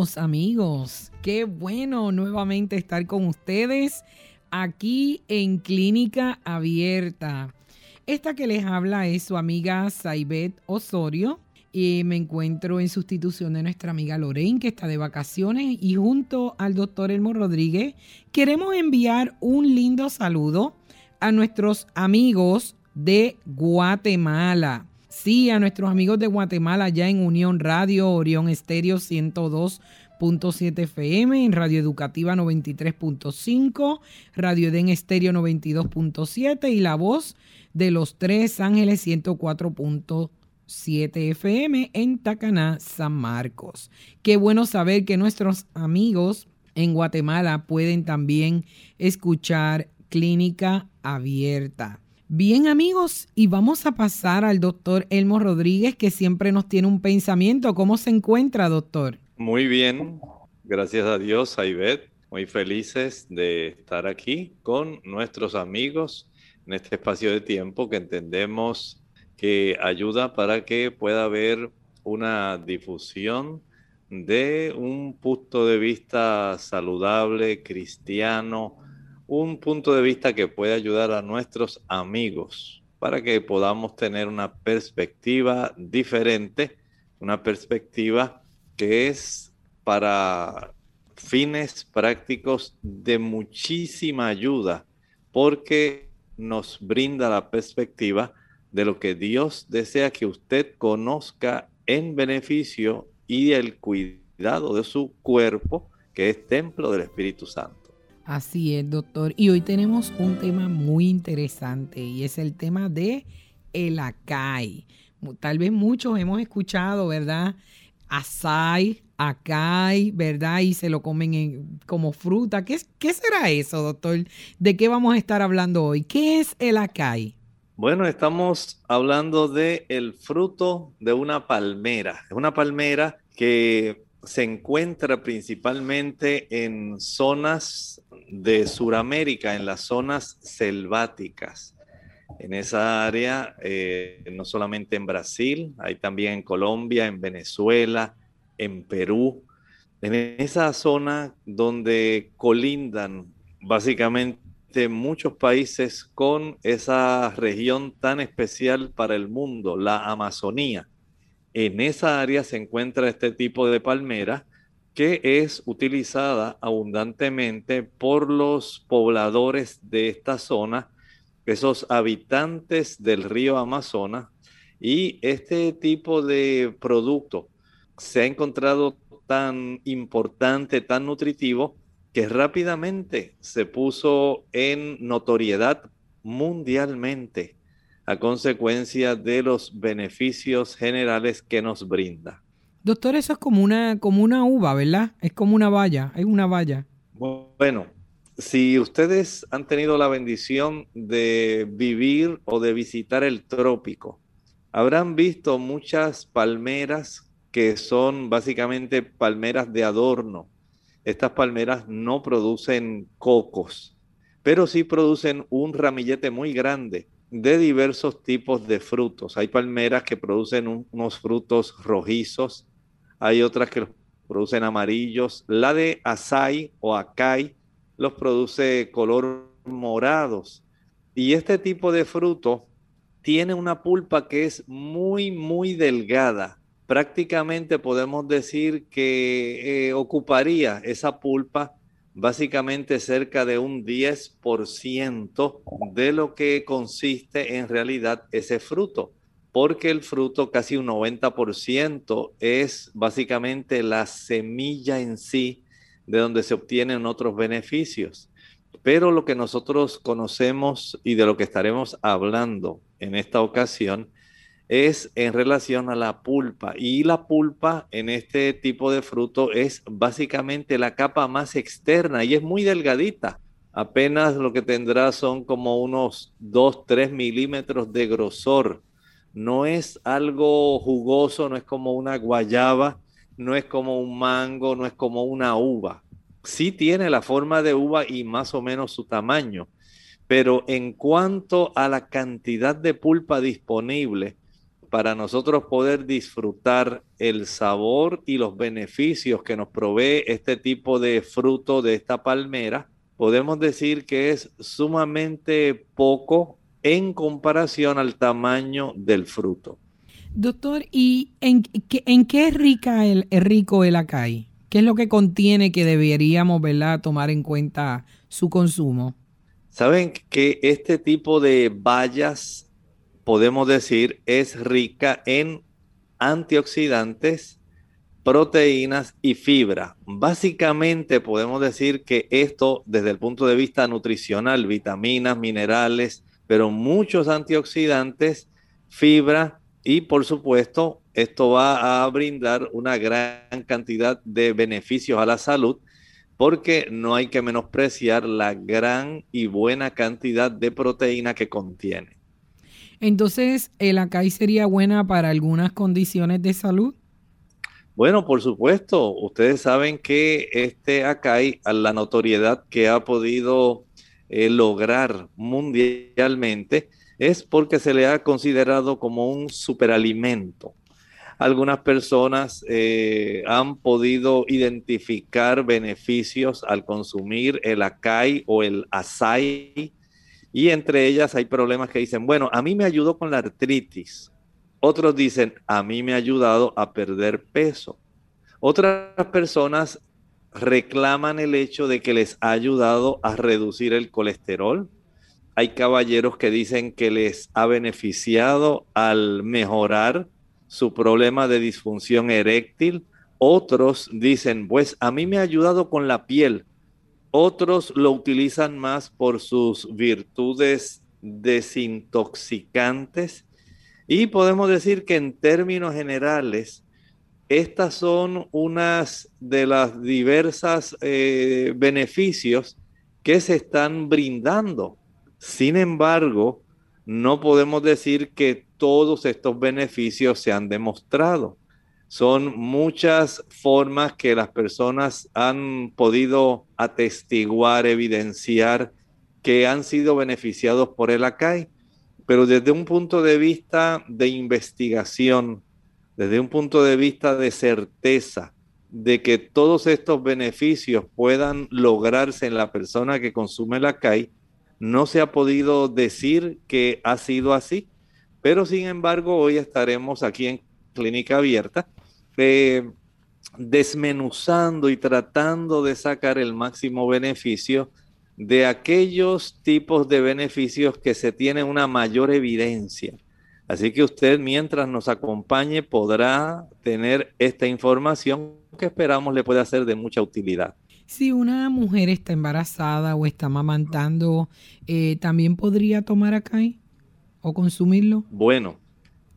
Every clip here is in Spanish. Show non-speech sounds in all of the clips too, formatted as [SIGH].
Amigos, qué bueno nuevamente estar con ustedes aquí en Clínica Abierta. Esta que les habla es su amiga Saibet Osorio y me encuentro en sustitución de nuestra amiga Lorraine que está de vacaciones y junto al doctor Elmo Rodríguez queremos enviar un lindo saludo a nuestros amigos de Guatemala. Sí, a nuestros amigos de Guatemala ya en Unión Radio, Orión Estéreo 102.7 FM, en Radio Educativa 93.5, Radio Eden Estéreo 92.7 y La Voz de los Tres Ángeles 104.7 FM en Tacaná, San Marcos. Qué bueno saber que nuestros amigos en Guatemala pueden también escuchar Clínica Abierta. Bien amigos, y vamos a pasar al doctor Elmo Rodríguez, que siempre nos tiene un pensamiento. ¿Cómo se encuentra, doctor? Muy bien, gracias a Dios, Aibet. Muy felices de estar aquí con nuestros amigos en este espacio de tiempo que entendemos que ayuda para que pueda haber una difusión de un punto de vista saludable, cristiano, un punto de vista que puede ayudar a nuestros amigos para que podamos tener una perspectiva diferente, una perspectiva que es para fines prácticos de muchísima ayuda, porque nos brinda la perspectiva de lo que Dios desea que usted conozca en beneficio y el cuidado de su cuerpo, que es templo del Espíritu Santo. Así es, doctor. Y hoy tenemos un tema muy interesante y es el tema de el acai. Tal vez muchos hemos escuchado, ¿verdad? Asai, acai, ¿verdad? Y se lo comen como fruta. ¿Qué, ¿Qué será eso, doctor? ¿De qué vamos a estar hablando hoy? ¿Qué es el acai? Bueno, estamos hablando de el fruto de una palmera. Es una palmera que se encuentra principalmente en zonas de Sudamérica, en las zonas selváticas. En esa área, eh, no solamente en Brasil, hay también en Colombia, en Venezuela, en Perú, en esa zona donde colindan básicamente muchos países con esa región tan especial para el mundo, la Amazonía. En esa área se encuentra este tipo de palmera que es utilizada abundantemente por los pobladores de esta zona, esos habitantes del río Amazonas, y este tipo de producto se ha encontrado tan importante, tan nutritivo, que rápidamente se puso en notoriedad mundialmente a consecuencia de los beneficios generales que nos brinda. Doctor, eso es como una, como una uva, ¿verdad? Es como una valla, es una valla. Bueno, si ustedes han tenido la bendición de vivir o de visitar el trópico, habrán visto muchas palmeras que son básicamente palmeras de adorno. Estas palmeras no producen cocos, pero sí producen un ramillete muy grande de diversos tipos de frutos. Hay palmeras que producen unos frutos rojizos, hay otras que los producen amarillos. La de Asai o Acai los produce color morados. Y este tipo de fruto tiene una pulpa que es muy, muy delgada. Prácticamente podemos decir que eh, ocuparía esa pulpa básicamente cerca de un 10% de lo que consiste en realidad ese fruto porque el fruto, casi un 90%, es básicamente la semilla en sí de donde se obtienen otros beneficios. Pero lo que nosotros conocemos y de lo que estaremos hablando en esta ocasión es en relación a la pulpa. Y la pulpa en este tipo de fruto es básicamente la capa más externa y es muy delgadita. Apenas lo que tendrá son como unos 2, 3 milímetros de grosor. No es algo jugoso, no es como una guayaba, no es como un mango, no es como una uva. Sí tiene la forma de uva y más o menos su tamaño, pero en cuanto a la cantidad de pulpa disponible, para nosotros poder disfrutar el sabor y los beneficios que nos provee este tipo de fruto de esta palmera, podemos decir que es sumamente poco en comparación al tamaño del fruto. Doctor, ¿y en, qué es rica el, rico el acai? ¿Qué es lo que contiene que deberíamos ¿verdad? tomar en cuenta su consumo? Saben que este tipo de bayas podemos decir, es rica en antioxidantes, proteínas y fibra. Básicamente podemos decir que esto desde el punto de vista nutricional, vitaminas, minerales, pero muchos antioxidantes, fibra y por supuesto esto va a brindar una gran cantidad de beneficios a la salud porque no hay que menospreciar la gran y buena cantidad de proteína que contiene. Entonces, ¿el acai sería buena para algunas condiciones de salud? Bueno, por supuesto. Ustedes saben que este acai, a la notoriedad que ha podido eh, lograr mundialmente, es porque se le ha considerado como un superalimento. Algunas personas eh, han podido identificar beneficios al consumir el acai o el açaí y entre ellas hay problemas que dicen, bueno, a mí me ayudó con la artritis. Otros dicen, a mí me ha ayudado a perder peso. Otras personas reclaman el hecho de que les ha ayudado a reducir el colesterol. Hay caballeros que dicen que les ha beneficiado al mejorar su problema de disfunción eréctil. Otros dicen, pues a mí me ha ayudado con la piel. Otros lo utilizan más por sus virtudes desintoxicantes. Y podemos decir que en términos generales, estas son unas de las diversas eh, beneficios que se están brindando. Sin embargo, no podemos decir que todos estos beneficios se han demostrado. Son muchas formas que las personas han podido atestiguar, evidenciar que han sido beneficiados por el ACAI, pero desde un punto de vista de investigación, desde un punto de vista de certeza de que todos estos beneficios puedan lograrse en la persona que consume el ACAI, no se ha podido decir que ha sido así, pero sin embargo hoy estaremos aquí en Clínica Abierta desmenuzando y tratando de sacar el máximo beneficio de aquellos tipos de beneficios que se tiene una mayor evidencia. Así que usted mientras nos acompañe podrá tener esta información que esperamos le pueda ser de mucha utilidad. Si una mujer está embarazada o está mamantando, eh, ¿también podría tomar acá o consumirlo? Bueno,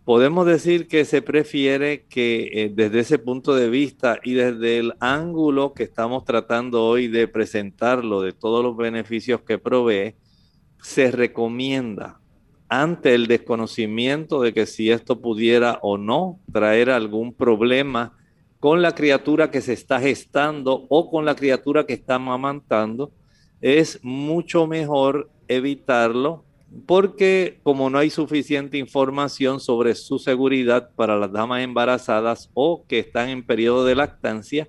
podemos decir que se prefiere que eh, desde ese punto de vista y desde el ángulo que estamos tratando hoy de presentarlo, de todos los beneficios que provee, se recomienda ante el desconocimiento de que si esto pudiera o no traer algún problema con la criatura que se está gestando o con la criatura que está amamantando, es mucho mejor evitarlo porque como no hay suficiente información sobre su seguridad para las damas embarazadas o que están en periodo de lactancia,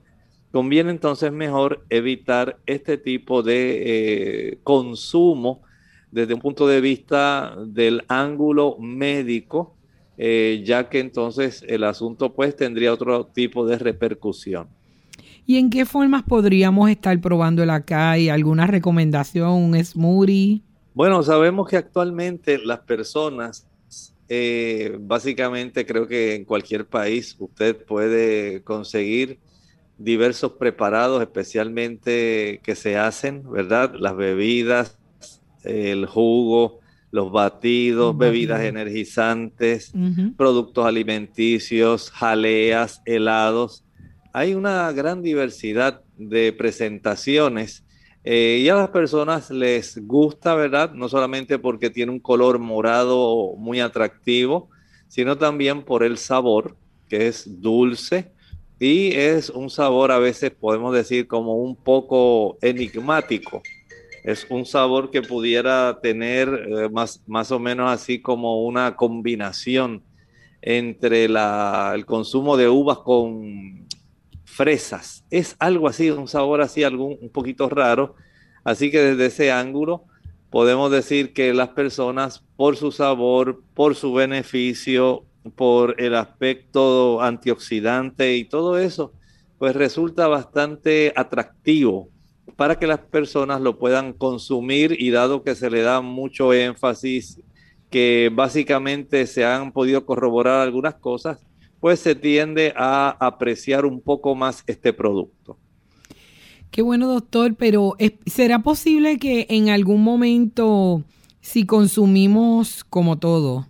conviene entonces mejor evitar este tipo de eh, consumo desde un punto de vista del ángulo médico, eh, ya que entonces el asunto pues tendría otro tipo de repercusión. ¿Y en qué formas podríamos estar probando el acai? ¿Alguna recomendación, un smoothie? Bueno, sabemos que actualmente las personas, eh, básicamente creo que en cualquier país usted puede conseguir diversos preparados, especialmente que se hacen, ¿verdad? Las bebidas, el jugo, los batidos, bebidas energizantes, productos alimenticios, jaleas, helados. Hay una gran diversidad de presentaciones eh, y a las personas les gusta, ¿verdad? No solamente porque tiene un color morado muy atractivo, sino también por el sabor, que es dulce y es un sabor a veces podemos decir como un poco enigmático. Es un sabor que pudiera tener eh, más, más o menos así como una combinación entre el consumo de uvas con fresas. Es algo así, un sabor así, algún, un poquito raro. Así que desde ese ángulo podemos decir que las personas, por su sabor, por su beneficio, por el aspecto antioxidante y todo eso, pues resulta bastante atractivo para que las personas lo puedan consumir y dado que se le da mucho énfasis, que básicamente se han podido corroborar algunas cosas, pues se tiende a apreciar un poco más este producto. Qué bueno, doctor, pero ¿será posible que en algún momento, si consumimos como todo,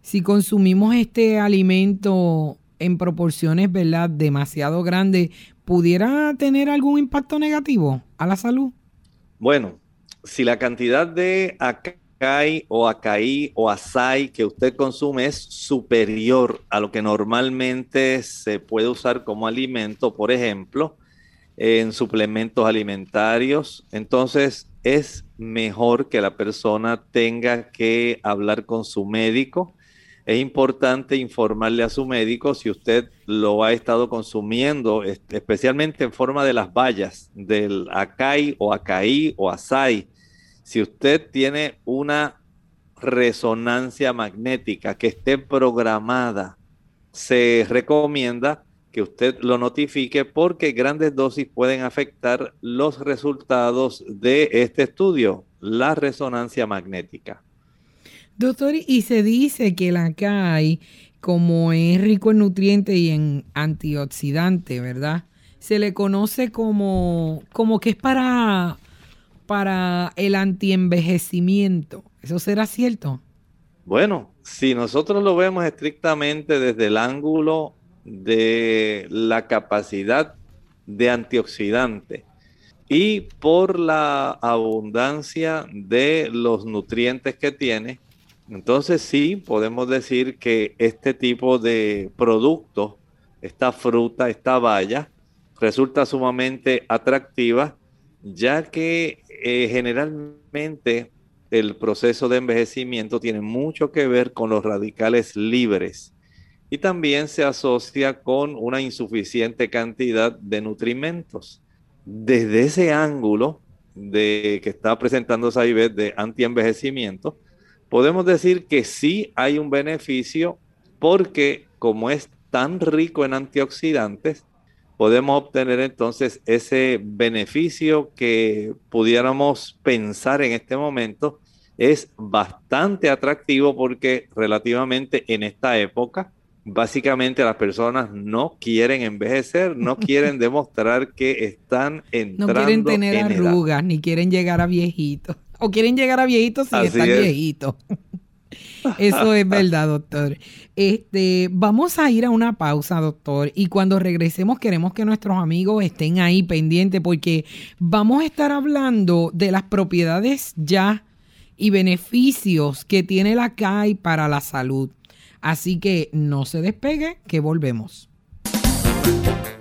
si consumimos este alimento en proporciones, ¿verdad?, demasiado grandes, ¿pudiera tener algún impacto negativo a la salud? Bueno, si la cantidad de acai o acaí o asai que usted consume es superior a lo que normalmente se puede usar como alimento, por ejemplo, en suplementos alimentarios, entonces es mejor que la persona tenga que hablar con su médico. Es importante informarle a su médico si usted lo ha estado consumiendo, especialmente en forma de las bayas del acai o acaí o asai. Si usted tiene una resonancia magnética que esté programada, se recomienda que usted lo notifique porque grandes dosis pueden afectar los resultados de este estudio, la resonancia magnética. Doctor, y se dice que la CAI, como es rico en nutrientes y en antioxidantes, ¿verdad? Se le conoce como, como que es para, para el antienvejecimiento. ¿Eso será cierto? Bueno, si nosotros lo vemos estrictamente desde el ángulo de la capacidad de antioxidante y por la abundancia de los nutrientes que tiene, entonces sí podemos decir que este tipo de producto, esta fruta, esta valla, resulta sumamente atractiva, ya que eh, generalmente el proceso de envejecimiento tiene mucho que ver con los radicales libres y también se asocia con una insuficiente cantidad de nutrimentos. Desde ese ángulo de que está presentando Saibet de antienvejecimiento, podemos decir que sí hay un beneficio porque como es tan rico en antioxidantes, podemos obtener entonces ese beneficio que pudiéramos pensar en este momento es bastante atractivo porque relativamente en esta época básicamente las personas no quieren envejecer, no [LAUGHS] quieren demostrar que están entrando No quieren tener arrugas, ni quieren llegar a viejitos. O quieren llegar a viejitos sin estar viejitos. [LAUGHS] Eso es verdad, doctor. Este, vamos a ir a una pausa, doctor, y cuando regresemos queremos que nuestros amigos estén ahí pendientes porque vamos a estar hablando de las propiedades ya y beneficios que tiene la CAI para la salud. Así que no se despegue, que volvemos.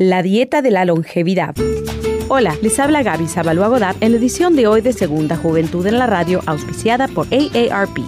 La dieta de la longevidad. Hola, les habla Gaby Zabalúa Godard en la edición de hoy de Segunda Juventud en la Radio, auspiciada por AARP.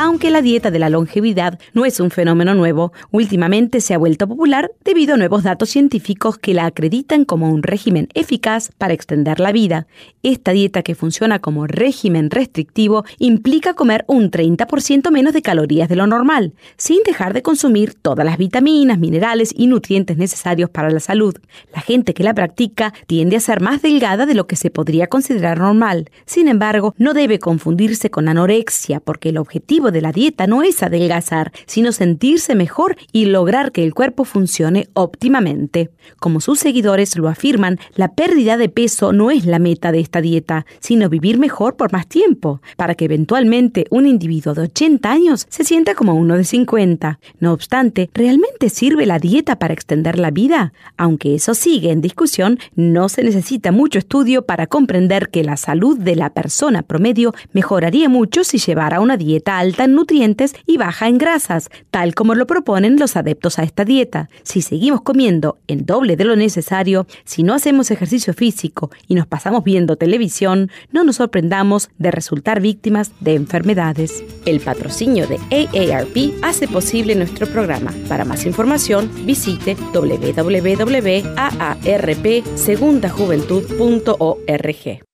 Aunque la dieta de la longevidad no es un fenómeno nuevo, últimamente se ha vuelto popular debido a nuevos datos científicos que la acreditan como un régimen eficaz para extender la vida. Esta dieta que funciona como régimen restrictivo implica comer un 30% menos de calorías de lo normal, sin dejar de consumir todas las vitaminas, minerales y nutrientes necesarios para la salud. La gente que la practica tiende a ser más delgada de lo que se podría considerar normal. Sin embargo, no debe confundirse con anorexia, porque el objetivo de la dieta no es adelgazar, sino sentirse mejor y lograr que el cuerpo funcione óptimamente. Como sus seguidores lo afirman, la pérdida de peso no es la meta de esta dieta, sino vivir mejor por más tiempo, para que eventualmente un individuo de 80 años se sienta como uno de 50. No obstante, ¿realmente sirve la dieta para extender la vida? Aunque eso sigue en discusión, no se necesita mucho estudio para comprender que la salud de la persona promedio mejoraría mucho si llevara una dieta alta en nutrientes y baja en grasas, tal como lo proponen los adeptos a esta dieta. Si seguimos comiendo en doble de lo necesario, si no hacemos ejercicio físico y nos pasamos viendo televisión, no nos sorprendamos de resultar víctimas de enfermedades. El patrocinio de AARP hace posible nuestro programa. Para más información, visite www.aarpsegundajuventud.org.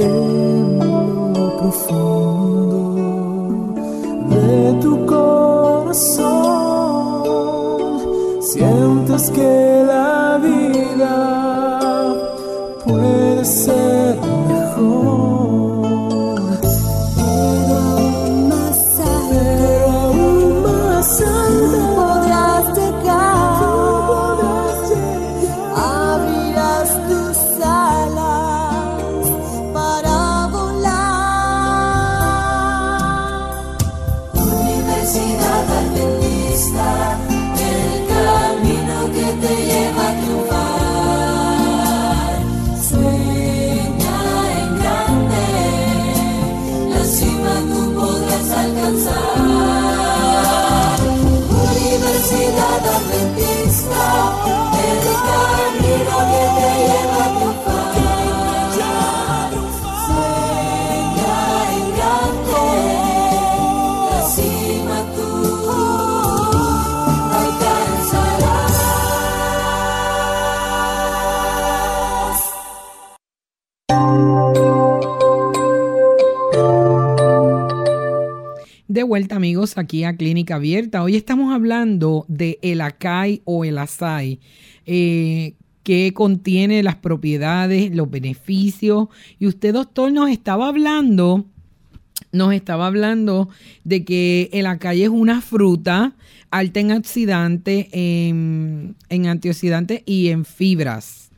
en lo profundo de tu corazón. Sientes que amigos aquí a Clínica Abierta. Hoy estamos hablando de el acai o el asai, eh, que contiene las propiedades, los beneficios. Y usted doctor nos estaba hablando, nos estaba hablando de que el acai es una fruta alta en oxidantes, en, antioxidantes y en fibras.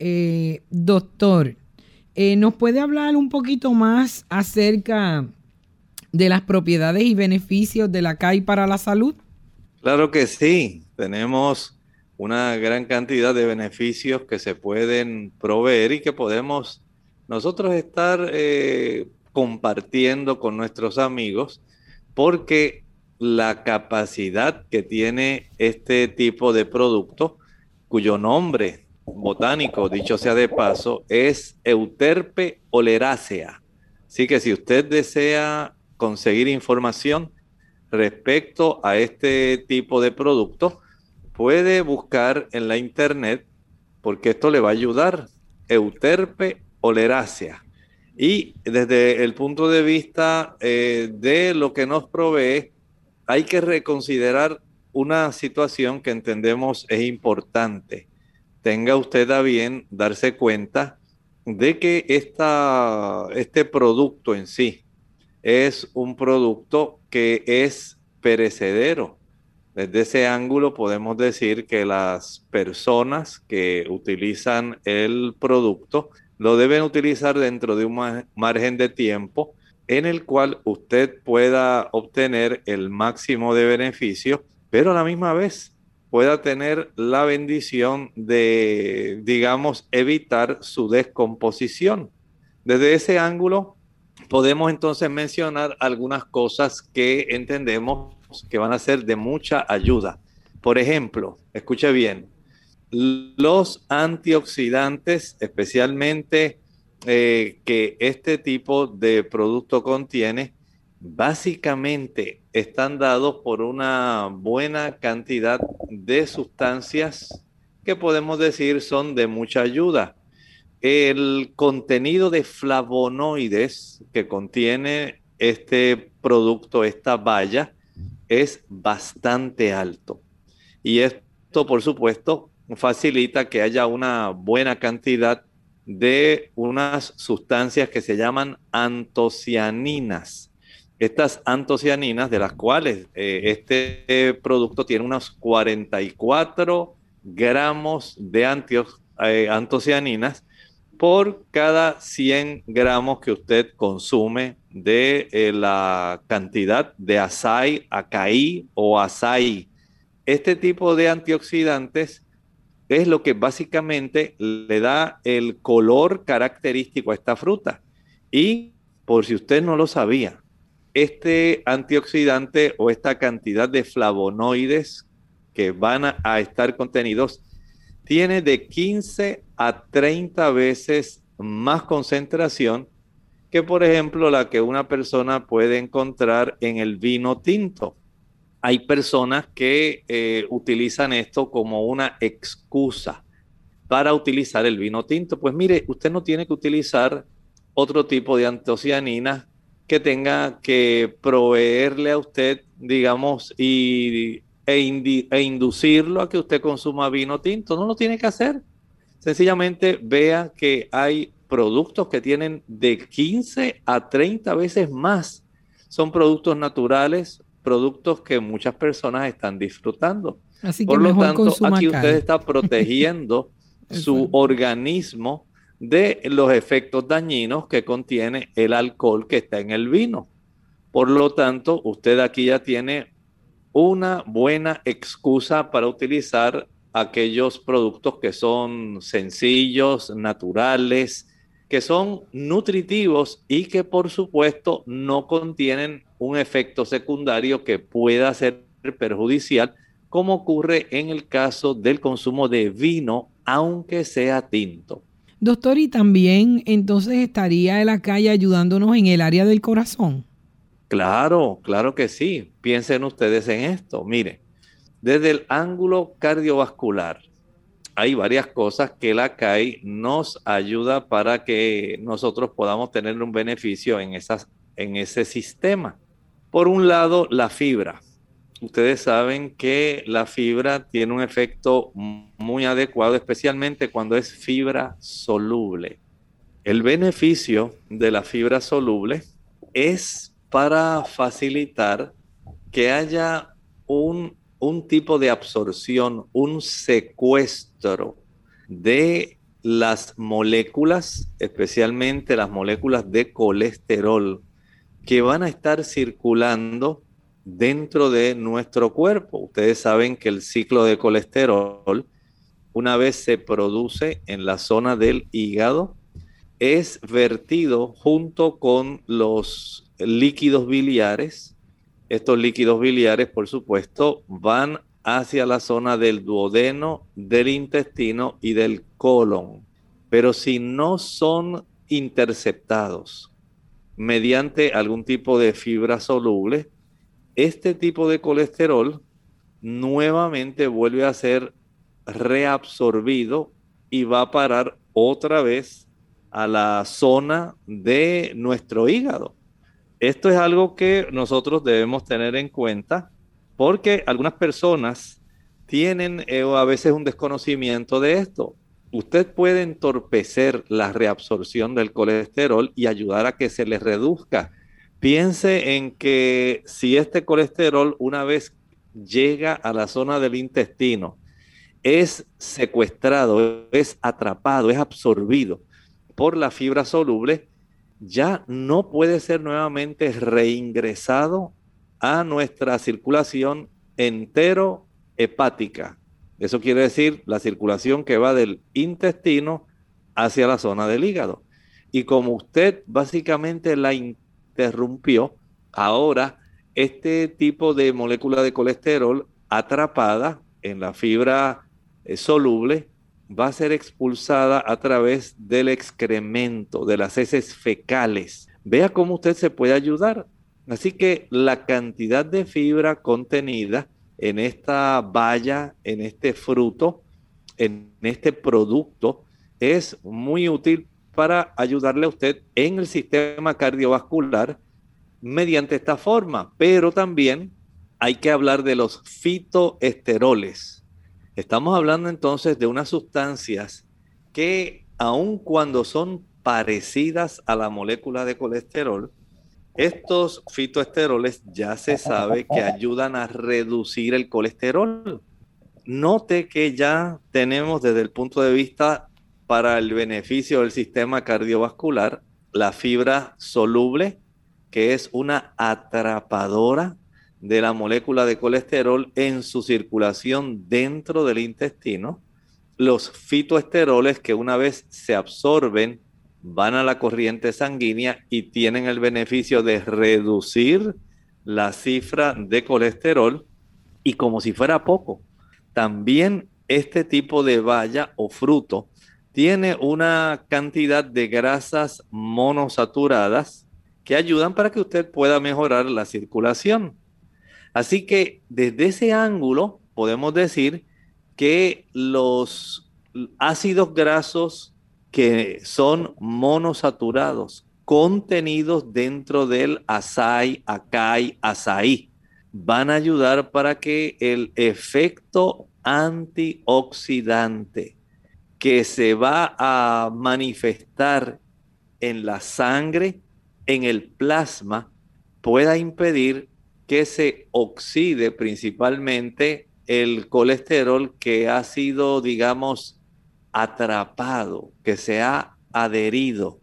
Eh, doctor, eh, ¿nos puede hablar un poquito más acerca de las propiedades y beneficios de la CAI para la salud? Claro que sí, tenemos una gran cantidad de beneficios que se pueden proveer y que podemos nosotros estar eh, compartiendo con nuestros amigos porque la capacidad que tiene este tipo de producto, cuyo nombre botánico, dicho sea de paso, es Euterpe oleracea. Así que si usted desea conseguir información respecto a este tipo de producto, puede buscar en la internet porque esto le va a ayudar. Euterpe oleracea. Y desde el punto de vista eh, de lo que nos provee, hay que reconsiderar una situación que entendemos es importante. Tenga usted a bien darse cuenta de que esta, este producto en sí, es un producto que es perecedero. Desde ese ángulo podemos decir que las personas que utilizan el producto lo deben utilizar dentro de un margen de tiempo en el cual usted pueda obtener el máximo de beneficio, pero a la misma vez pueda tener la bendición de, digamos, evitar su descomposición. Desde ese ángulo, podemos entonces mencionar algunas cosas que entendemos que van a ser de mucha ayuda. Por ejemplo, escuche bien, los antioxidantes, especialmente eh, que este tipo de producto contiene, básicamente están dados por una buena cantidad de sustancias que podemos decir son de mucha ayuda. El contenido de flavonoides que contiene este producto, esta valla, es bastante alto. Y esto, por supuesto, facilita que haya una buena cantidad de unas sustancias que se llaman antocianinas. Estas antocianinas, de las cuales eh, este producto tiene unos 44 gramos de eh, antocianinas por cada 100 gramos que usted consume de eh, la cantidad de açaí, acaí o açaí. Este tipo de antioxidantes es lo que básicamente le da el color característico a esta fruta. Y por si usted no lo sabía, este antioxidante o esta cantidad de flavonoides que van a, estar contenidos tiene de 15 a 30 veces más concentración que, por ejemplo, la que una persona puede encontrar en el vino tinto. Hay personas que eh, utilizan esto como una excusa para utilizar el vino tinto. Pues mire, usted no tiene que utilizar otro tipo de antocianinas que tenga que proveerle a usted, digamos, y, e, e inducirlo a que usted consuma vino tinto. No lo tiene que hacer. Sencillamente vea que hay productos que tienen de 15 a 30 veces más. Son productos naturales, productos que muchas personas están disfrutando. Así que Por lo tanto, aquí usted está protegiendo [LAUGHS] su organismo de los efectos dañinos que contiene el alcohol que está en el vino. Por lo tanto, usted aquí ya tiene una buena excusa para utilizar aquellos productos que son sencillos, naturales, que son nutritivos y que por supuesto no contienen un efecto secundario que pueda ser perjudicial, como ocurre en el caso del consumo de vino, aunque sea tinto. Doctor, y también entonces estaría la calle ayudándonos en el área del corazón. Claro, claro que sí. Piensen ustedes en esto. Mire, desde el ángulo cardiovascular, hay varias cosas que la CAI nos ayuda para que nosotros podamos tener un beneficio en, esas, en ese sistema. Por un lado, la fibra ustedes saben que la fibra tiene un efecto muy adecuado, especialmente cuando es fibra soluble. El beneficio de la fibra soluble es para facilitar que haya un, un tipo de absorción, un secuestro de las moléculas, especialmente las moléculas de colesterol, que van a estar circulando dentro de nuestro cuerpo. Ustedes saben que el ciclo de colesterol, una vez se produce en la zona del hígado, es vertido junto con los líquidos biliares. Estos líquidos biliares, por supuesto, van hacia la zona del duodeno, del intestino y del colon. Pero si no son interceptados mediante algún tipo de fibra soluble, este tipo de colesterol nuevamente vuelve a ser reabsorbido y va a parar otra vez a la zona de nuestro hígado. Esto es algo que nosotros debemos tener en cuenta porque algunas personas tienen eh, a veces un desconocimiento de esto. Usted puede entorpecer la reabsorción del colesterol y ayudar a que se le reduzca Piense en que si este colesterol una vez llega a la zona del intestino, es secuestrado, es atrapado, es absorbido por la fibra soluble, ya no puede ser nuevamente reingresado a nuestra circulación entero hepática. Eso quiere decir la circulación que va del intestino hacia la zona del hígado. Y como usted básicamente la interrumpió, ahora este tipo de molécula de colesterol atrapada en la fibra eh, soluble va a ser expulsada a través del excremento, de las heces fecales. Vea cómo usted se puede ayudar. Así que la cantidad de fibra contenida en esta valla, en este fruto, en este producto, es muy útil para ayudarle a usted en el sistema cardiovascular mediante esta forma. Pero también hay que hablar de los fitoesteroles. Estamos hablando entonces de unas sustancias que aun cuando son parecidas a la molécula de colesterol, estos fitoesteroles ya se sabe que ayudan a reducir el colesterol. Note que ya tenemos desde el punto de vista para el beneficio del sistema cardiovascular la fibra soluble, que es una atrapadora de la molécula de colesterol en su circulación dentro del intestino. Los fitoesteroles que una vez se absorben van a la corriente sanguínea y tienen el beneficio de reducir la cifra de colesterol y como si fuera poco, también este tipo de valla o fruto tiene una cantidad de grasas monosaturadas que ayudan para que usted pueda mejorar la circulación. Así que desde ese ángulo podemos decir que los ácidos grasos que son monosaturados contenidos dentro del açaí, acai, azaí, van a ayudar para que el efecto antioxidante que se va a manifestar en la sangre, en el plasma, pueda impedir que se oxide principalmente el colesterol que ha sido, digamos, atrapado, que se ha adherido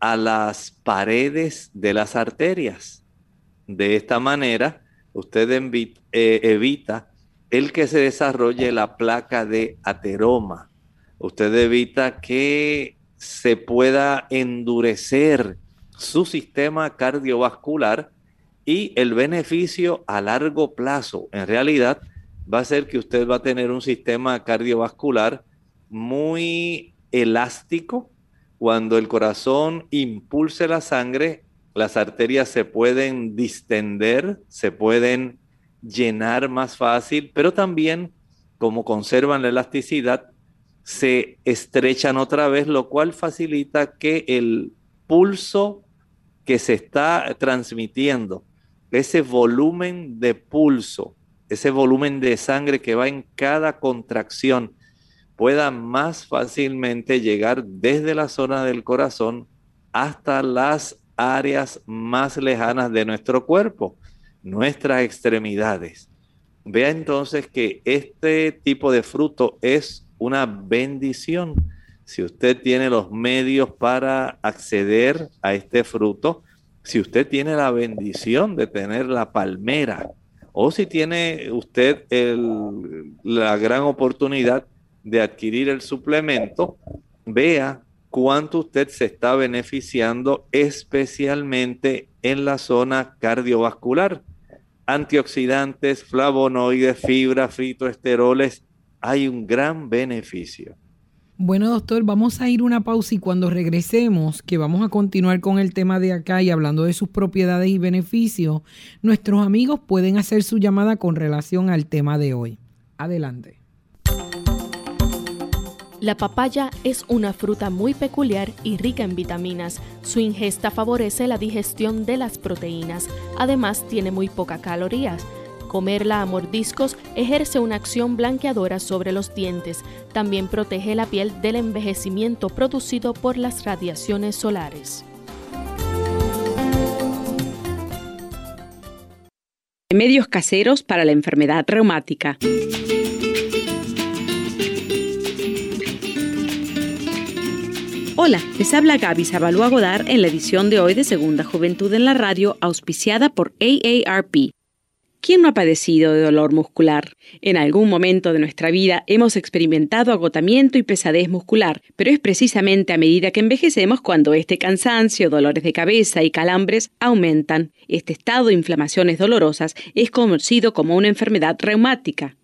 a las paredes de las arterias. De esta manera, usted eh, evita el que se desarrolle la placa de ateroma. Usted evita que se pueda endurecer su sistema cardiovascular y el beneficio a largo plazo, en realidad, va a ser que usted va a tener un sistema cardiovascular muy elástico. Cuando el corazón impulse la sangre, las arterias se pueden distender, se pueden llenar más fácil, pero también, como conservan la elasticidad, se estrechan otra vez, lo cual facilita que el pulso que se está transmitiendo, ese volumen de pulso, ese volumen de sangre que va en cada contracción, pueda más fácilmente llegar desde la zona del corazón hasta las áreas más lejanas de nuestro cuerpo, nuestras extremidades. Vea entonces que este tipo de fruto es una bendición. Si usted tiene los medios para acceder a este fruto, si usted tiene la bendición de tener la palmera, o si tiene usted la gran oportunidad de adquirir el suplemento, vea cuánto usted se está beneficiando especialmente en la zona cardiovascular. Antioxidantes, flavonoides, fibra, fitoesteroles, hay un gran beneficio. Bueno, doctor, vamos a ir una pausa y cuando regresemos, que vamos a continuar con el tema de acá y hablando de sus propiedades y beneficios, nuestros amigos pueden hacer su llamada con relación al tema de hoy. Adelante. La papaya es una fruta muy peculiar y rica en vitaminas. Su ingesta favorece la digestión de las proteínas. Además, tiene muy pocas calorías. Comerla a mordiscos ejerce una acción blanqueadora sobre los dientes. También protege la piel del envejecimiento producido por las radiaciones solares. Medios caseros para la enfermedad reumática. Hola, les habla Gaby Zabalúa Godard en la edición de hoy de Segunda Juventud en la Radio, auspiciada por AARP. ¿Quién no ha padecido de dolor muscular? En algún momento de nuestra vida hemos experimentado agotamiento y pesadez muscular, pero es precisamente a medida que envejecemos cuando este cansancio, dolores de cabeza y calambres aumentan. Este estado de inflamaciones dolorosas es conocido como una enfermedad reumática.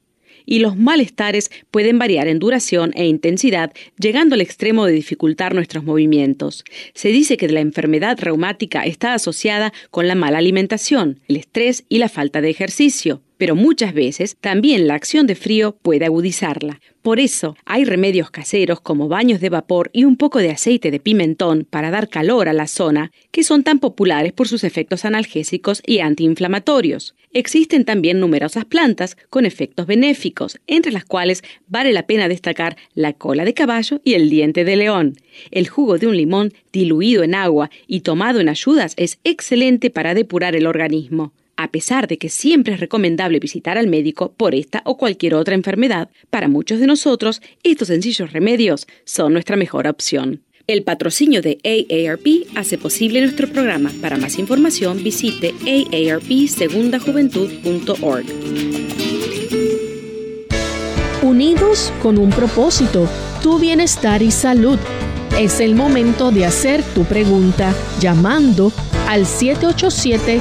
Y los malestares pueden variar en duración e intensidad, llegando al extremo de dificultar nuestros movimientos. Se dice que la enfermedad reumática está asociada con la mala alimentación, el estrés y la falta de ejercicio pero muchas veces también la acción de frío puede agudizarla. Por eso hay remedios caseros como baños de vapor y un poco de aceite de pimentón para dar calor a la zona, que son tan populares por sus efectos analgésicos y antiinflamatorios. Existen también numerosas plantas con efectos benéficos, entre las cuales vale la pena destacar la cola de caballo y el diente de león. El jugo de un limón diluido en agua y tomado en ayudas es excelente para depurar el organismo a pesar de que siempre es recomendable visitar al médico por esta o cualquier otra enfermedad, para muchos de nosotros estos sencillos remedios son nuestra mejor opción. El patrocinio de AARP hace posible nuestro programa. Para más información visite aarpsegundajuventud.org. Unidos con un propósito, tu bienestar y salud. Es el momento de hacer tu pregunta llamando al 787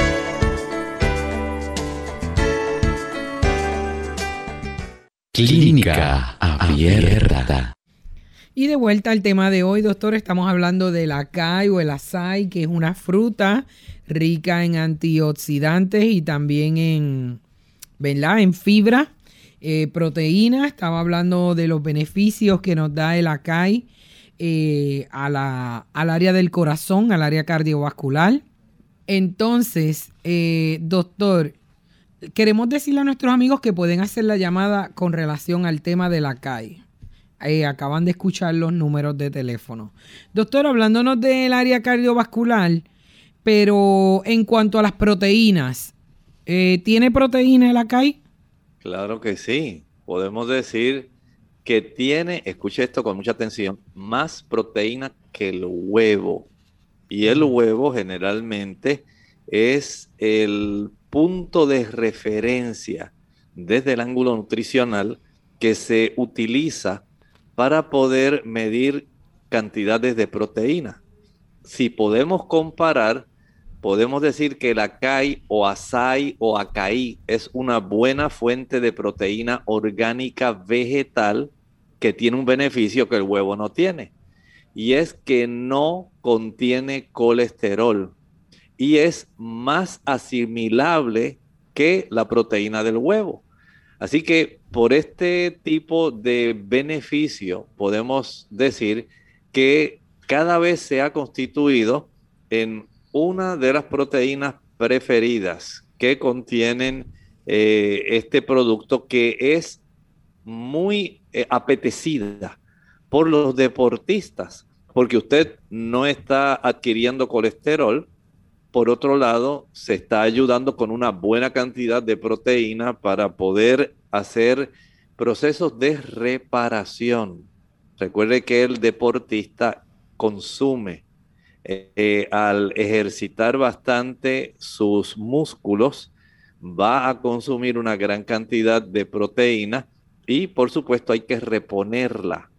Clínica Abierta. Y de vuelta al tema de hoy, doctor, estamos hablando del acai o el açaí, que es una fruta rica en antioxidantes y también en, ¿verdad? En fibra, eh, proteína. Estaba hablando de los beneficios que nos da el acai eh, a la, al área del corazón, al área cardiovascular. Entonces, eh, doctor, queremos decirle a nuestros amigos que pueden hacer la llamada con relación al tema de la CAI. Eh, acaban de escuchar los números de teléfono. Doctor, hablándonos del área cardiovascular, pero en cuanto a las proteínas, eh, ¿tiene proteína la CAI? Claro que sí. Podemos decir que tiene, escuche esto con mucha atención, más proteína que el huevo. Y el huevo generalmente es el punto de referencia desde el ángulo nutricional que se utiliza para poder medir cantidades de proteína. Si podemos comparar, podemos decir que el acai o asai o acai es una buena fuente de proteína orgánica vegetal que tiene un beneficio que el huevo no tiene. Y es que no contiene colesterol y es más asimilable que la proteína del huevo. Así que por este tipo de beneficio podemos decir que cada vez se ha constituido en una de las proteínas preferidas que contienen eh, este producto que es muy eh, apetecida por los deportistas, porque usted no está adquiriendo colesterol, por otro lado, se está ayudando con una buena cantidad de proteína para poder hacer procesos de reparación. Recuerde que el deportista consume eh, al ejercitar bastante sus músculos, va a consumir una gran cantidad de proteína y por supuesto hay que reponerla.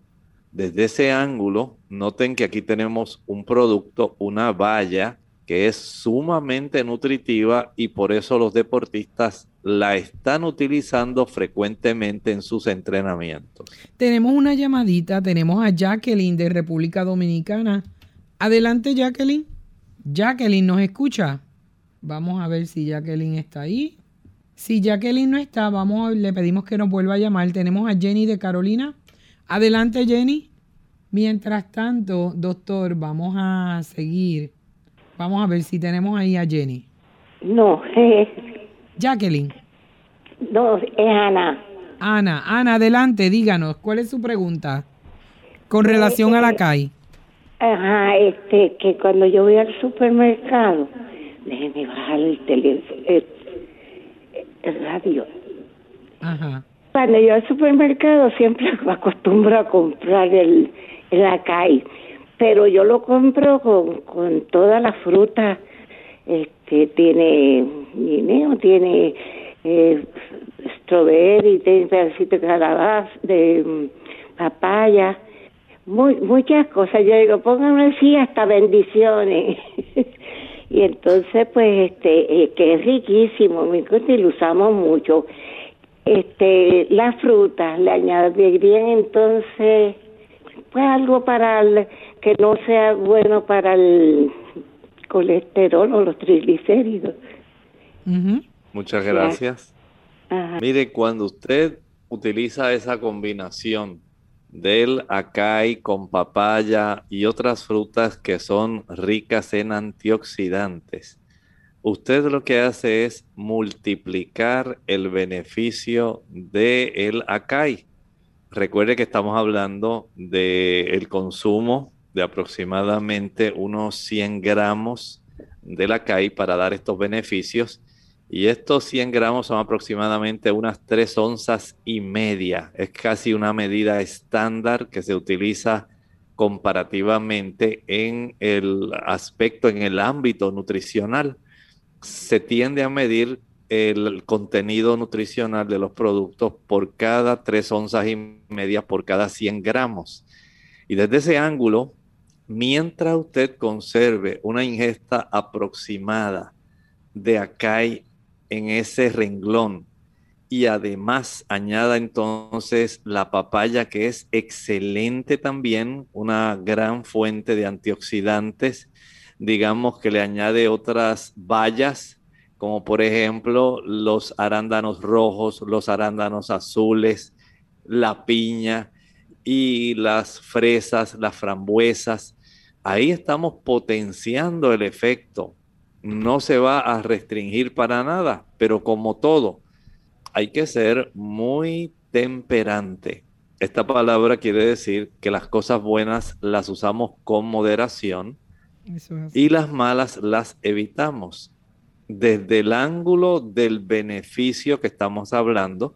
Desde ese ángulo, noten que aquí tenemos un producto, una valla que es sumamente nutritiva y por eso los deportistas la están utilizando frecuentemente en sus entrenamientos. Tenemos una llamadita, tenemos a Jacqueline de República Dominicana. Adelante Jacqueline. Jacqueline, ¿nos escucha? Vamos a ver si Jacqueline está ahí. Si Jacqueline no está, vamos, le pedimos que nos vuelva a llamar. Tenemos a Jenny de Carolina. Adelante Jenny. Mientras tanto, doctor, vamos a seguir Vamos a ver si tenemos ahí a Jenny. No, es... Jacqueline. No, es Ana. Ana, Ana, adelante, díganos, ¿cuál es su pregunta con relación a la CAI? Ajá, este, que cuando yo voy al supermercado, déjeme bajar el teléfono, el, radio. Ajá. cuando yo al supermercado siempre [LAUGHS] acostumbro a comprar el, el acai, pero yo lo compro con, con toda la fruta. Este, tiene guineo, tiene eh, strawberry, tiene pedacito de calabaza, de mm, papaya, muy, muchas cosas. Yo digo, pónganme así hasta bendiciones. [LAUGHS] y entonces, pues, este, eh, que es riquísimo, mi y lo usamos mucho. Este, la fruta, le añadirían entonces, pues algo para el, que no sea bueno para el colesterol o los triglicéridos. Muchas gracias. Mire, cuando usted utiliza esa combinación del acai con papaya y otras frutas que son ricas en antioxidantes, usted lo que hace es multiplicar el beneficio del el acai. Recuerde que estamos hablando del consumo de aproximadamente unos 100 gramos del acai para dar estos beneficios y estos 100 gramos son aproximadamente unas 3 onzas y media. Es casi una medida estándar que se utiliza comparativamente en el aspecto, en el ámbito nutricional. Se tiende a medir el contenido nutricional de los productos por cada 3 onzas y media por cada 100 gramos. Y desde ese ángulo, mientras usted conserve una ingesta aproximada de acai en ese renglón. Y además añada entonces la papaya que es excelente también, una gran fuente de antioxidantes. Digamos que le añade otras bayas, como por ejemplo los arándanos rojos, los arándanos azules, la piña y las fresas, las frambuesas. Ahí estamos potenciando el efecto no se va a restringir para nada, pero como todo, hay que ser muy temperante. Esta palabra quiere decir que las cosas buenas las usamos con moderación y las malas las evitamos. Desde el ángulo del beneficio que estamos hablando,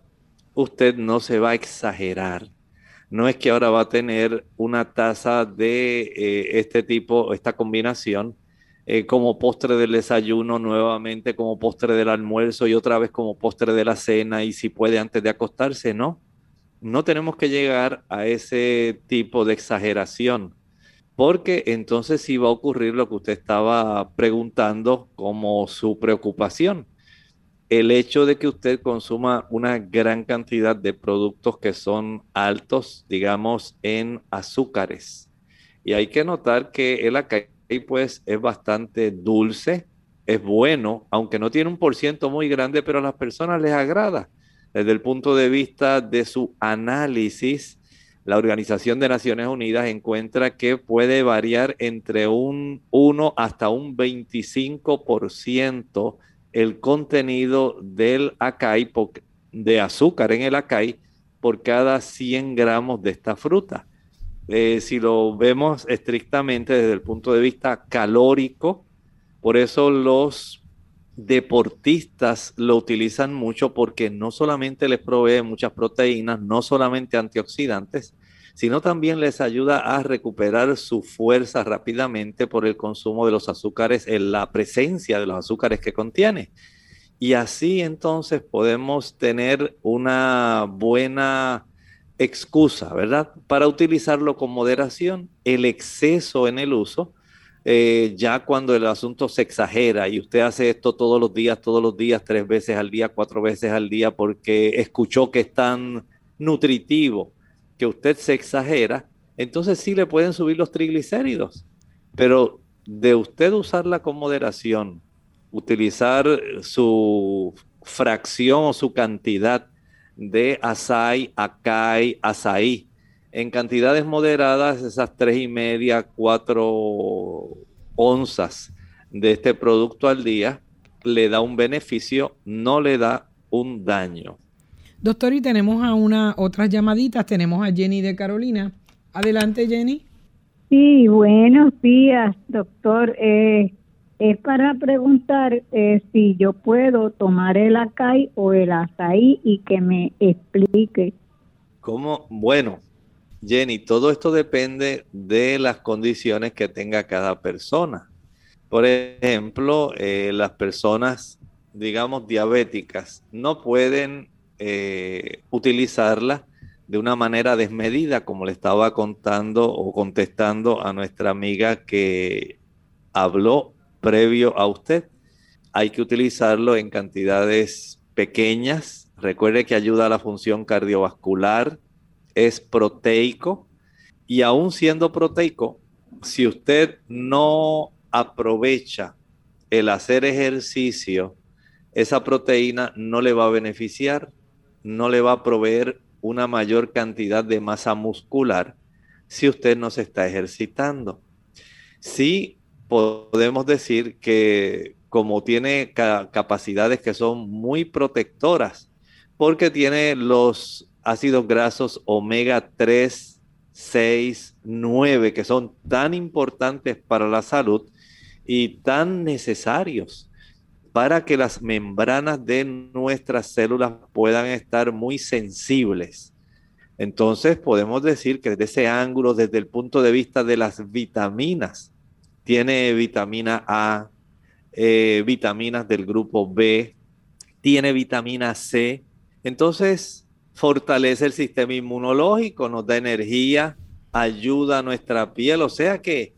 usted no se va a exagerar. No es que ahora va a tener una taza de eh, este tipo, esta combinación, eh, como postre del desayuno, nuevamente como postre del almuerzo y otra vez como postre de la cena y si puede antes de acostarse, no. No tenemos que llegar a ese tipo de exageración, porque entonces sí va a ocurrir lo que usted estaba preguntando como su preocupación. El hecho de que usted consuma una gran cantidad de productos que son altos, digamos, en azúcares. Y hay que notar que el acai pues es bastante dulce, es bueno, aunque no tiene un por ciento muy grande, pero a las personas les agrada. Desde el punto de vista de su análisis, la Organización de Naciones Unidas encuentra que puede variar entre un 1 hasta un 25% el contenido del acai, de azúcar en el acai, por cada 100 gramos de esta fruta. Eh, si lo vemos estrictamente desde el punto de vista calórico, por eso los deportistas lo utilizan mucho porque no solamente les provee muchas proteínas, no solamente antioxidantes, sino también les ayuda a recuperar su fuerza rápidamente por el consumo de los azúcares, en la presencia de los azúcares que contiene. Y así entonces podemos tener una buena excusa, ¿verdad? Para utilizarlo con moderación, el exceso en el uso, eh, ya cuando el asunto se exagera y usted hace esto todos los días, todos los días, tres veces al día, cuatro veces al día, porque escuchó que es tan nutritivo que usted se exagera, entonces sí le pueden subir los triglicéridos. Pero de usted usarla con moderación, utilizar su fracción o su cantidad de asai, acai, azaí. En cantidades moderadas, esas tres y media, cuatro onzas de este producto al día le da un beneficio, no le da un daño. Doctor, y tenemos a una otras llamaditas. Tenemos a Jenny de Carolina. Adelante, Jenny. Sí, buenos días, doctor. Eh, Es para preguntar eh, si yo puedo tomar el acai o el azaí y que me explique. ¿Cómo? Bueno, Jenny, todo esto depende de las condiciones que tenga cada persona. Por ejemplo, eh, las personas, digamos, diabéticas no pueden eh, utilizarla de una manera desmedida, como le estaba contando o contestando a nuestra amiga que habló previo a usted. Hay que utilizarlo en cantidades pequeñas. Recuerde que ayuda a la función cardiovascular, es proteico y aún siendo proteico, si usted no aprovecha el hacer ejercicio, esa proteína no le va a beneficiar, no le va a proveer una mayor cantidad de masa muscular si usted no se está ejercitando. Sí podemos decir que como tiene capacidades que son muy protectoras, porque tiene los ácidos grasos omega 3, 6, 9, que son tan importantes para la salud y tan necesarios para que las membranas de nuestras células puedan estar muy sensibles. Entonces podemos decir que desde ese ángulo, desde el punto de vista de las vitaminas, tiene vitamina A, eh, vitaminas del grupo B, tiene vitamina C. Entonces, fortalece el sistema inmunológico, nos da energía, ayuda a nuestra piel. O sea que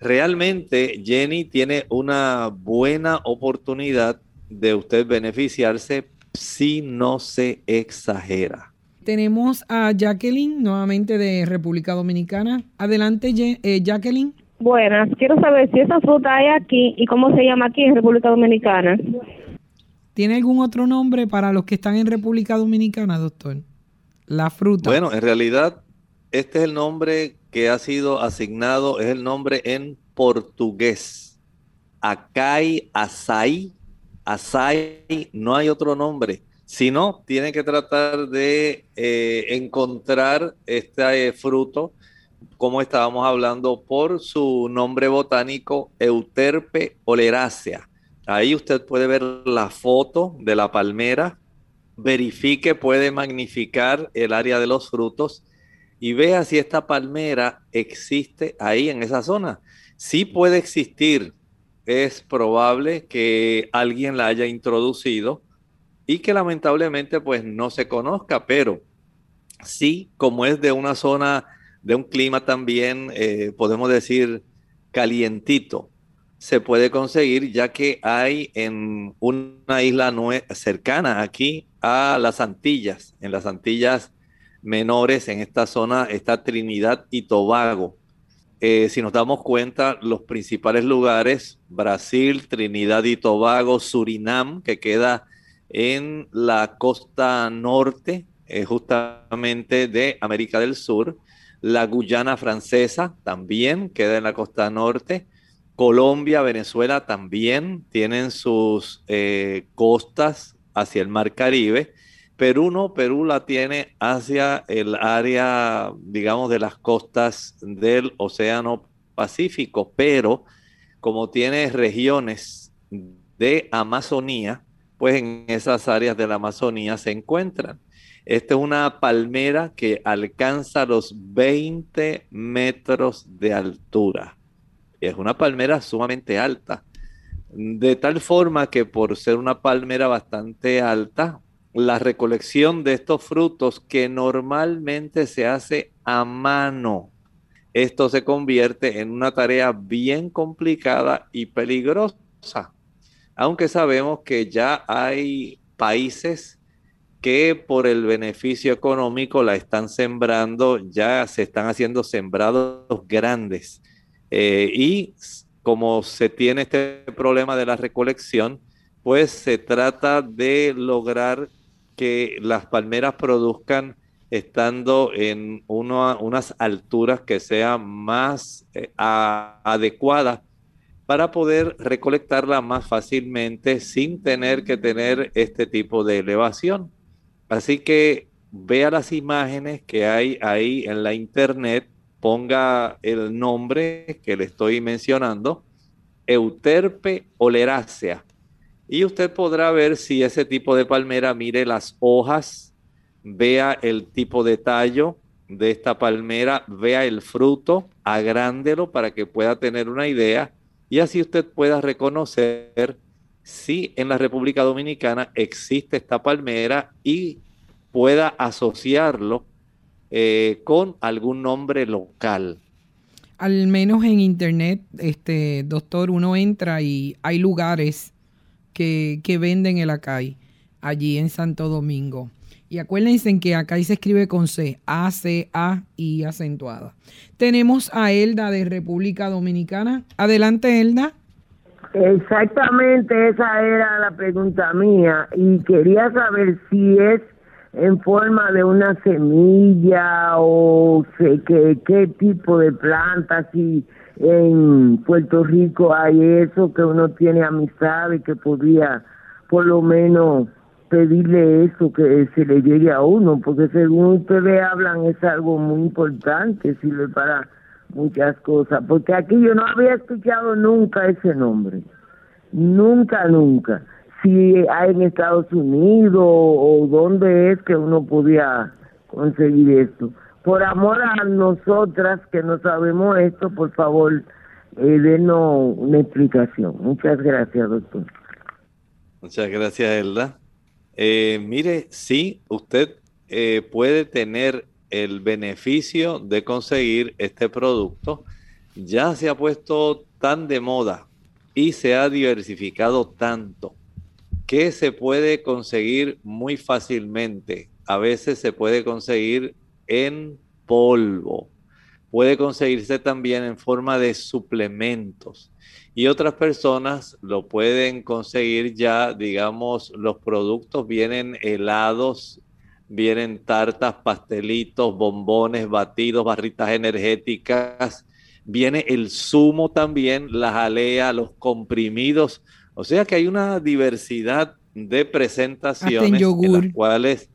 realmente Jenny tiene una buena oportunidad de usted beneficiarse si no se exagera. Tenemos a Jacqueline nuevamente de República Dominicana. Adelante, eh, Jacqueline. Buenas, quiero saber si esa fruta hay aquí y cómo se llama aquí en República Dominicana. ¿Tiene algún otro nombre para los que están en República Dominicana, doctor? La fruta. Bueno, en realidad, este es el nombre que ha sido asignado, es el nombre en portugués. Acai, açaí, açaí, no hay otro nombre. Si no, tiene que tratar de eh, encontrar este eh, fruto, como estábamos hablando, por su nombre botánico, Euterpe oleracea. Ahí usted puede ver la foto de la palmera, verifique, puede magnificar el área de los frutos y vea si esta palmera existe ahí en esa zona. Sí puede existir, es probable que alguien la haya introducido y que lamentablemente pues no se conozca, pero sí, como es de una zona, de un clima también, eh, podemos decir, calientito, se puede conseguir ya que hay en una isla cercana aquí a las Antillas, en las Antillas menores, en esta zona está Trinidad y Tobago. Eh, si nos damos cuenta, los principales lugares, Brasil, Trinidad y Tobago, Surinam, que queda en la costa norte, eh, justamente de América del Sur, la Guyana francesa también queda en la costa norte, Colombia, Venezuela también tienen sus eh, costas hacia el Mar Caribe. Perú no, Perú la tiene hacia el área, digamos, de las costas del Océano Pacífico, pero como tiene regiones de Amazonía, pues en esas áreas de la Amazonía se encuentran. Esta es una palmera que alcanza los 20 metros de altura es una palmera sumamente alta. De tal forma que por ser una palmera bastante alta, la recolección de estos frutos que normalmente se hace a mano, esto se convierte en una tarea bien complicada y peligrosa. Aunque sabemos que ya hay países que por el beneficio económico la están sembrando, ya se están haciendo sembrados grandes eh, y como se tiene este problema de la recolección, pues se trata de lograr que las palmeras produzcan estando en unas alturas que sean más eh, adecuadas para poder recolectarla más fácilmente sin tener que tener este tipo de elevación. Así que vea las imágenes que hay ahí en la internet ponga el nombre que le estoy mencionando Euterpe oleracea. Y usted podrá ver si ese tipo de palmera, mire las hojas, vea el tipo de tallo de esta palmera, vea el fruto, agrándelo para que pueda tener una idea y así usted pueda reconocer si en la República Dominicana existe esta palmera y pueda asociarlo eh, con algún nombre local. Al menos en internet, este doctor, uno entra y hay lugares que, venden el acai allí en Santo Domingo. Y acuérdense que acá se escribe con C, A, C, A y acentuada. Tenemos a Elda de República Dominicana. Adelante, Elda. Exactamente esa era la pregunta mía y quería saber si es en forma de una semilla o qué, qué tipo de planta, si en Puerto Rico hay eso que uno tiene amistad y que podría por lo menos pedirle eso que se le llegue a uno, porque según ustedes hablan es algo muy importante, sirve para muchas cosas, porque aquí yo no había escuchado nunca ese nombre, nunca, nunca. Si hay en Estados Unidos o dónde es que uno podía conseguir esto. Por amor a nosotras que no sabemos esto, por favor, eh, denos una explicación. Muchas gracias, doctor. Muchas gracias, Elda. Eh, mire, sí, usted eh, puede tener el beneficio de conseguir este producto. Ya se ha puesto tan de moda y se ha diversificado tanto que se puede conseguir muy fácilmente. A veces se puede conseguir en polvo. Puede conseguirse también en forma de suplementos. Y otras personas lo pueden conseguir ya, digamos, los productos vienen helados, vienen tartas, pastelitos, bombones, batidos, barritas energéticas, viene el zumo también, la jalea, los comprimidos, o sea que hay una diversidad de presentaciones en, las cuales,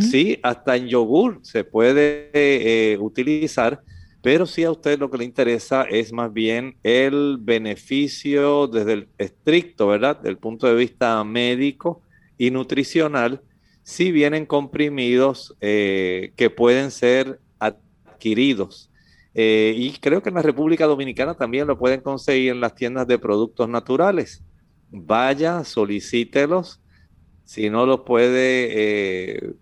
sí, hasta en yogur se puede eh, utilizar pero si a usted lo que le interesa es más bien el beneficio desde el estricto, ¿verdad? Del punto de vista médico y nutricional, si vienen comprimidos eh, que pueden ser adquiridos. Eh, y creo que en la República Dominicana también lo pueden conseguir en las tiendas de productos naturales. Vaya, solicítelos. Si no los puede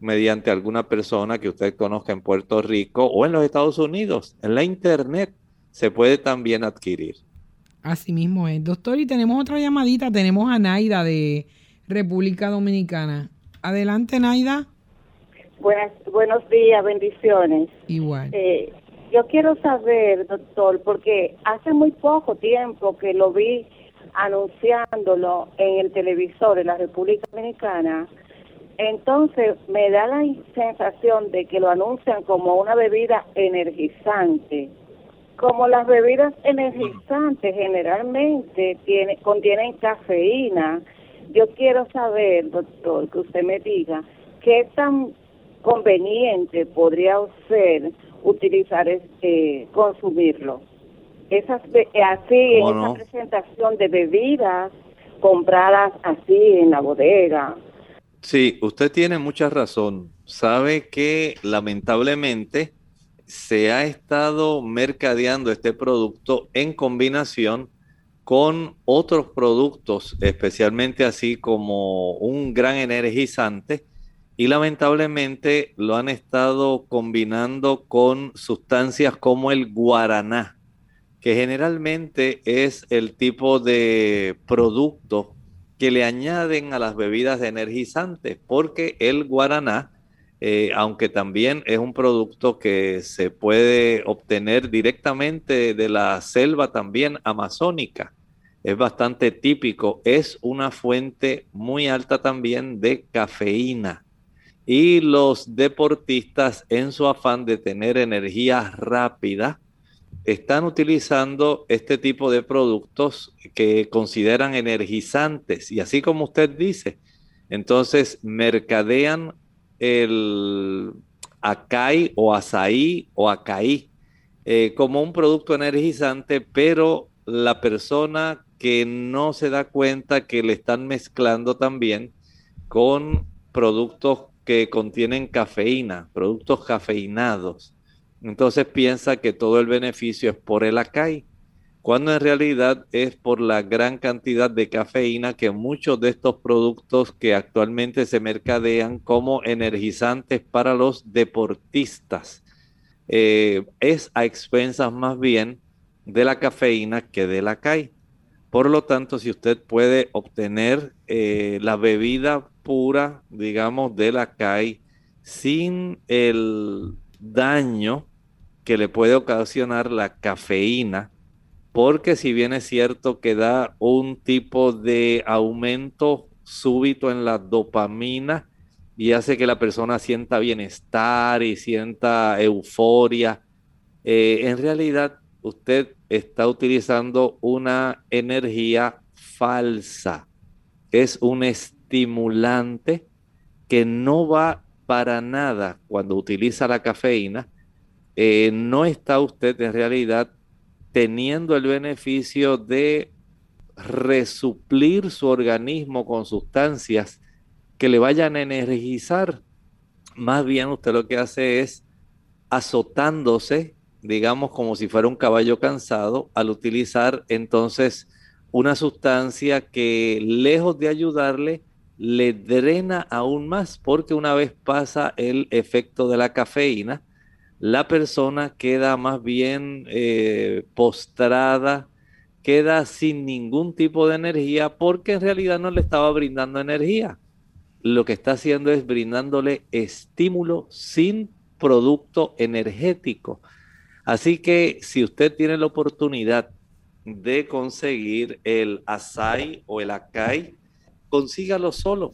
mediante alguna persona que usted conozca en Puerto Rico o en los Estados Unidos. En la internet se puede también adquirir. Así mismo es. Doctor, y tenemos otra llamadita. Tenemos a Naida de República Dominicana. Adelante, Naida. Buenas, buenos días, bendiciones. Igual. Eh, yo quiero saber, doctor, porque hace muy poco tiempo que lo vi anunciándolo en el televisor de la República Dominicana entonces me da la sensación de que lo anuncian como una bebida energizante. Como las bebidas energizantes generalmente tiene, contienen cafeína, yo quiero saber, doctor, que usted me diga qué tan conveniente podría ser utilizar, este, consumirlo. Esas, así, en esa presentación de bebidas compradas así en la bodega, Sí, usted tiene mucha razón. Sabe que lamentablemente se ha estado mercadeando este producto en combinación con otros productos, especialmente así como un gran energizante, y lamentablemente lo han estado combinando con sustancias como el guaraná, que generalmente es el tipo de producto que le añaden a las bebidas energizantes, porque el guaraná, eh, aunque también es un producto que se puede obtener directamente de la selva también amazónica, es bastante típico, es una fuente muy alta también de cafeína. Y los deportistas en su afán de tener energía rápida, están utilizando este tipo de productos que consideran energizantes y así como usted dice, entonces mercadean el acai o azaí o acaí eh, como un producto energizante, pero la persona que no se da cuenta que le están mezclando también con productos que contienen cafeína, productos cafeinados. Entonces piensa que todo el beneficio es por el acai, cuando en realidad es por la gran cantidad de cafeína que muchos de estos productos que actualmente se mercadean como energizantes para los deportistas eh, es a expensas más bien de la cafeína que de la CAI. Por lo tanto, si usted puede obtener eh, la bebida pura, digamos, de la CAI sin el daño que le puede ocasionar la cafeína, porque si bien es cierto que da un tipo de aumento súbito en la dopamina y hace que la persona sienta bienestar y sienta euforia, eh, en realidad usted está utilizando una energía falsa. Es un estimulante que no va para nada cuando utiliza la cafeína. Eh, no está usted en realidad teniendo el beneficio de resuplir su organismo con sustancias que le vayan a energizar. Más bien usted lo que hace es azotándose digamos, como si fuera un caballo cansado, al utilizar entonces una sustancia que lejos de ayudarle, le drena aún más, porque una vez pasa el efecto de la cafeína, la persona queda más bien eh, postrada, queda sin ningún tipo de energía, porque en realidad no le estaba brindando energía. Lo que está haciendo es brindándole estímulo sin producto energético. Así que si usted tiene la oportunidad de conseguir el asai o el acai, consígalo solo,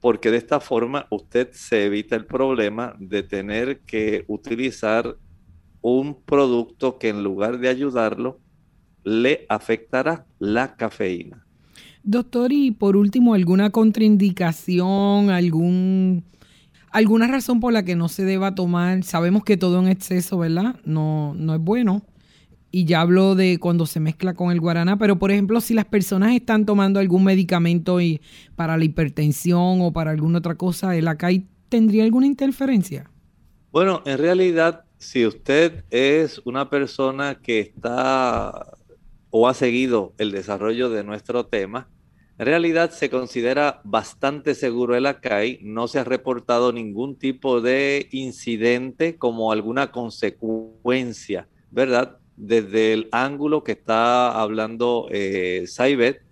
porque de esta forma usted se evita el problema de tener que utilizar un producto que en lugar de ayudarlo, le afectará la cafeína. Doctor, y por último, ¿alguna contraindicación, algún alguna razón por la que no se deba tomar, sabemos que todo en exceso, ¿verdad? No, no es bueno. Y ya hablo de cuando se mezcla con el guaraná, pero por ejemplo, si las personas están tomando algún medicamento y para la hipertensión o para alguna otra cosa, ¿el acai tendría alguna interferencia? Bueno, en realidad, si usted es una persona que está o ha seguido el desarrollo de nuestro tema, en realidad se considera bastante seguro el ACAI, no se ha reportado ningún tipo de incidente como alguna consecuencia, ¿verdad? Desde el ángulo que está hablando eh, Saibet,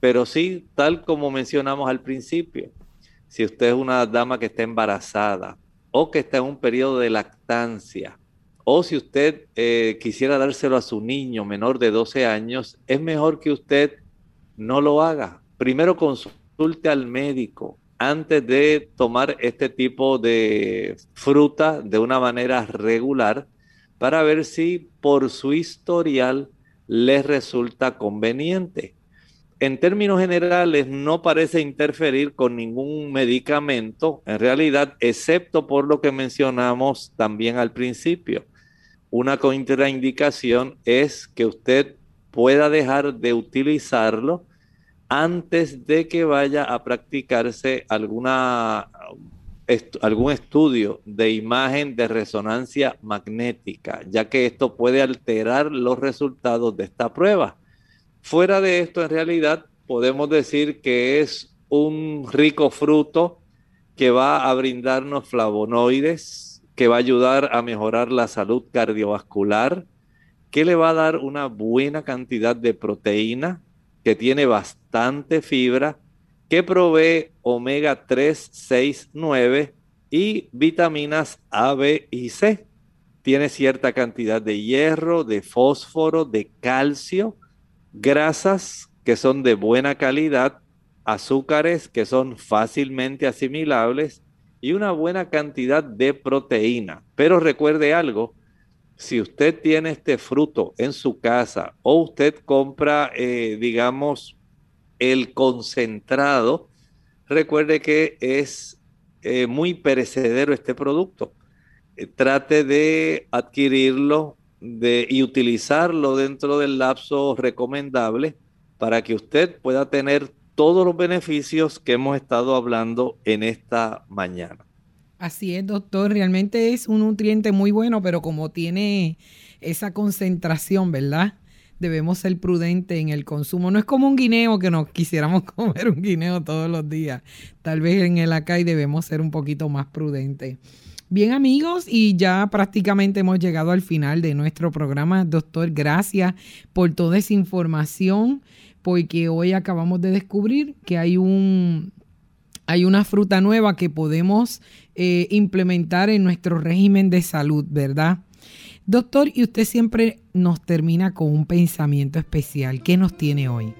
pero sí, tal como mencionamos al principio, si usted es una dama que está embarazada o que está en un periodo de lactancia, o si usted eh, quisiera dárselo a su niño menor de 12 años, es mejor que usted no lo haga. Primero consulte al médico antes de tomar este tipo de fruta de una manera regular para ver si por su historial les resulta conveniente. En términos generales, no parece interferir con ningún medicamento, en realidad, excepto por lo que mencionamos también al principio. Una contraindicación es que usted pueda dejar de utilizarlo antes de que vaya a practicarse alguna, algún estudio de imagen de resonancia magnética, ya que esto puede alterar los resultados de esta prueba. Fuera de esto, en realidad, podemos decir que es un rico fruto que va a brindarnos flavonoides, que va a ayudar a mejorar la salud cardiovascular, que le va a dar una buena cantidad de proteína, que tiene bastante fibra, que provee omega 3, 6, 9 y vitaminas A, B y C. Tiene cierta cantidad de hierro, de fósforo, de calcio, grasas que son de buena calidad, azúcares que son fácilmente asimilables y una buena cantidad de proteína. Pero recuerde algo, si usted tiene este fruto en su casa o usted compra, eh, digamos, el concentrado, recuerde que es eh, muy perecedero este producto. Eh, trate de adquirirlo de, y utilizarlo dentro del lapso recomendable para que usted pueda tener todos los beneficios que hemos estado hablando en esta mañana. Así es, doctor. Realmente es un nutriente muy bueno, pero como tiene esa concentración, ¿verdad? Debemos ser prudentes en el consumo. No es como un guineo que nos quisiéramos [LAUGHS] comer un guineo todos los días. Tal vez en el acai debemos ser un poquito más prudentes. Bien amigos, y ya prácticamente hemos llegado al final de nuestro programa. Doctor, gracias por toda esa información, porque hoy acabamos de descubrir que hay un hay una fruta nueva que podemos eh, implementar en nuestro régimen de salud, ¿verdad? Doctor, y usted siempre nos termina con un pensamiento especial. ¿Qué nos tiene hoy?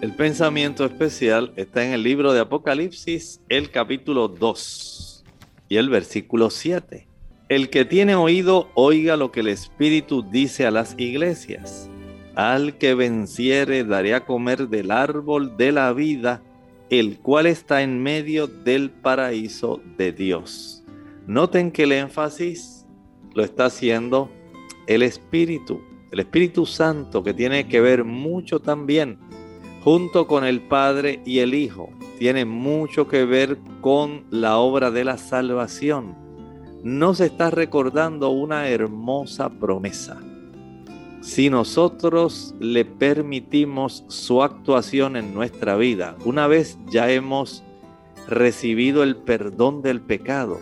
El pensamiento especial está en el libro de Apocalipsis, el capítulo 2 y el versículo 7. El que tiene oído, oiga lo que el Espíritu dice a las iglesias. Al que venciere, daré a comer del árbol de la vida el cual está en medio del paraíso de Dios. Noten que el énfasis lo está haciendo el Espíritu, el Espíritu Santo, que tiene que ver mucho también junto con el Padre y el Hijo. Tiene mucho que ver con la obra de la salvación. Nos está recordando una hermosa promesa si nosotros le permitimos su actuación en nuestra vida, una vez ya hemos recibido el perdón del pecado,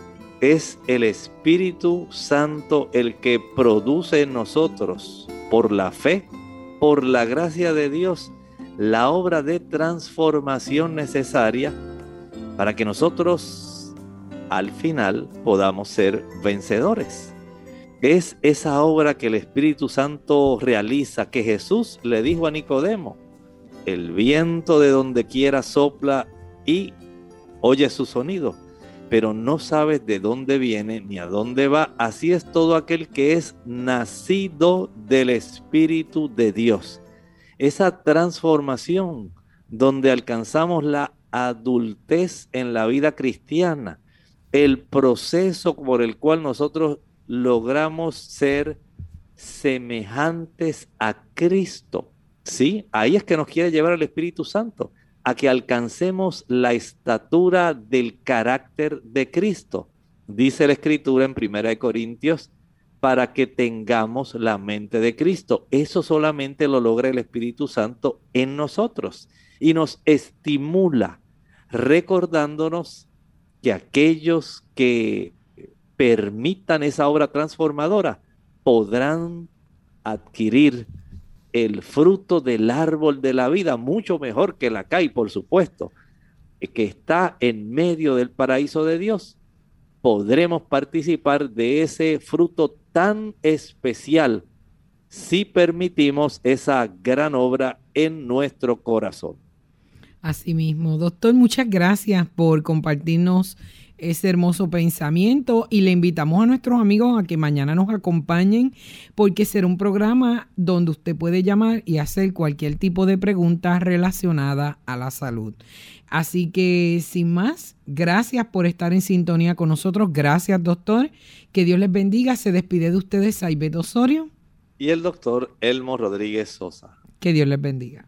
es el Espíritu Santo el que produce en nosotros, por la fe, por la gracia de Dios, la obra de transformación necesaria para que nosotros al final podamos ser vencedores. Es esa obra que el Espíritu Santo realiza, que Jesús le dijo a Nicodemo, el viento de donde quiera sopla y oye su sonido, pero no sabes de dónde viene ni a dónde va. Así es todo aquel que es nacido del Espíritu de Dios. Esa transformación donde alcanzamos la adultez en la vida cristiana, el proceso por el cual nosotros logramos ser semejantes a Cristo. ¿Sí? Ahí es que nos quiere llevar el Espíritu Santo, a que alcancemos la estatura del carácter de Cristo. Dice la Escritura en Primera de Corintios, para que tengamos la mente de Cristo. Eso solamente lo logra el Espíritu Santo en nosotros y nos estimula recordándonos que aquellos que permitan esa obra transformadora, podrán adquirir el fruto del árbol de la vida, mucho mejor que la CAI, por supuesto, que está en medio del paraíso de Dios. Podremos participar de ese fruto tan especial si permitimos esa gran obra en nuestro corazón. Asimismo, doctor, muchas gracias por compartirnos ese hermoso pensamiento y le invitamos a nuestros amigos a que mañana nos acompañen porque será un programa donde usted puede llamar y hacer cualquier tipo de pregunta relacionada a la salud. Así que sin más, gracias por estar en sintonía con nosotros. Gracias, doctor. Que Dios les bendiga. Se despide de ustedes Saibet Osorio. Y el doctor Elmo Rodríguez Sosa. Que Dios les bendiga.